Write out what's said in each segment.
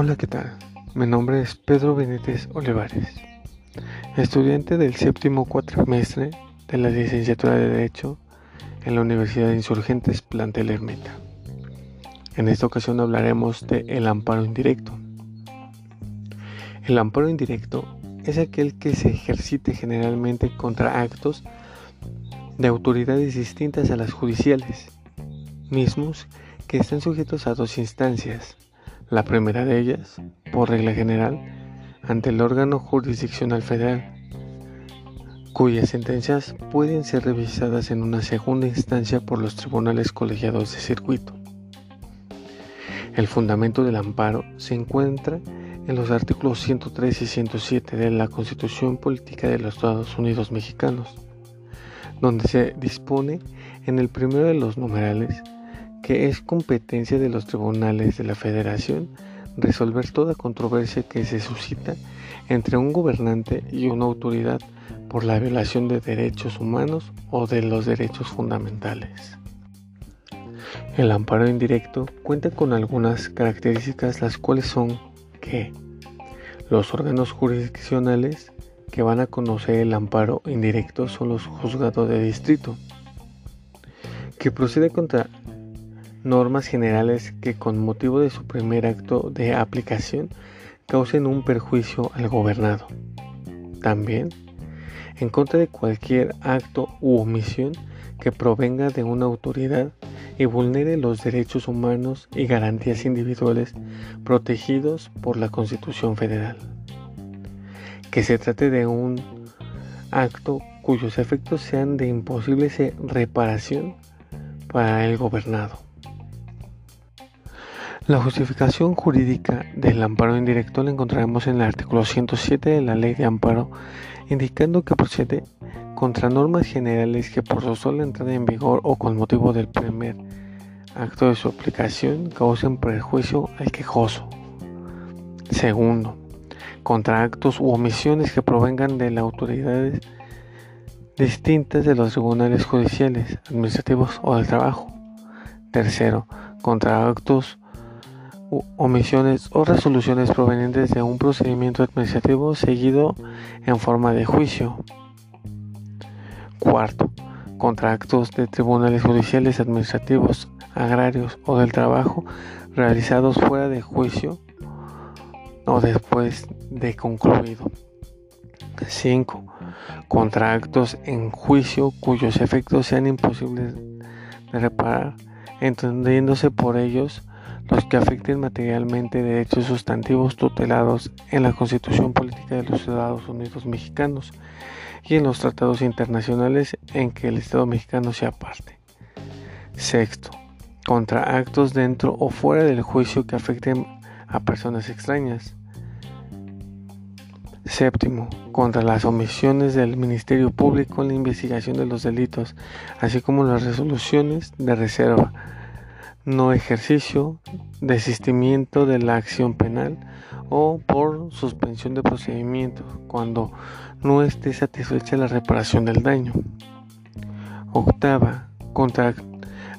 Hola, ¿qué tal? Mi nombre es Pedro Benítez Olivares, estudiante del séptimo cuatrimestre de la licenciatura de Derecho en la Universidad de Insurgentes Plantel Ermita. En esta ocasión hablaremos de el amparo indirecto. El amparo indirecto es aquel que se ejercite generalmente contra actos de autoridades distintas a las judiciales, mismos que están sujetos a dos instancias. La primera de ellas, por regla general, ante el órgano jurisdiccional federal, cuyas sentencias pueden ser revisadas en una segunda instancia por los tribunales colegiados de circuito. El fundamento del amparo se encuentra en los artículos 103 y 107 de la Constitución Política de los Estados Unidos Mexicanos, donde se dispone en el primero de los numerales que es competencia de los tribunales de la Federación resolver toda controversia que se suscita entre un gobernante y una autoridad por la violación de derechos humanos o de los derechos fundamentales. El amparo indirecto cuenta con algunas características las cuales son que los órganos jurisdiccionales que van a conocer el amparo indirecto son los juzgados de distrito, que procede contra normas generales que con motivo de su primer acto de aplicación causen un perjuicio al gobernado. También, en contra de cualquier acto u omisión que provenga de una autoridad y vulnere los derechos humanos y garantías individuales protegidos por la Constitución Federal. Que se trate de un acto cuyos efectos sean de imposible reparación para el gobernado. La justificación jurídica del amparo indirecto la encontraremos en el artículo 107 de la Ley de Amparo, indicando que procede contra normas generales que por su sola entrada en vigor o con motivo del primer acto de su aplicación causen perjuicio al quejoso. Segundo, contra actos u omisiones que provengan de las autoridades distintas de los tribunales judiciales, administrativos o del trabajo. Tercero, contra actos omisiones o resoluciones provenientes de un procedimiento administrativo seguido en forma de juicio. Cuarto, contra actos de tribunales judiciales administrativos, agrarios o del trabajo realizados fuera de juicio o después de concluido. 5. Contra actos en juicio cuyos efectos sean imposibles de reparar, entendiéndose por ellos los que afecten materialmente derechos sustantivos tutelados en la Constitución Política de los Estados Unidos Mexicanos y en los tratados internacionales en que el Estado mexicano sea parte. Sexto, contra actos dentro o fuera del juicio que afecten a personas extrañas. Séptimo, contra las omisiones del Ministerio Público en la investigación de los delitos, así como las resoluciones de reserva no ejercicio, desistimiento de la acción penal o por suspensión de procedimiento cuando no esté satisfecha la reparación del daño. Octava, contra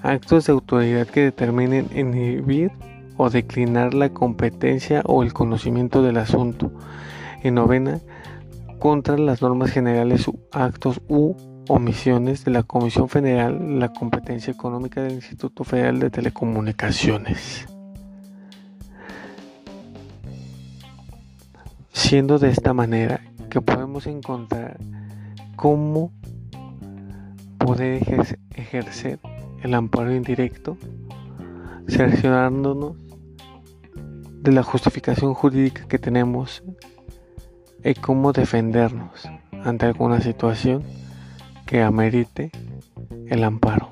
actos de autoridad que determinen inhibir o declinar la competencia o el conocimiento del asunto. Y novena, contra las normas generales, actos u omisiones de la Comisión Federal de la Competencia Económica del Instituto Federal de Telecomunicaciones. Siendo de esta manera que podemos encontrar cómo poder ejercer el amparo indirecto, cerciorándonos de la justificación jurídica que tenemos y cómo defendernos ante alguna situación que amerite el amparo.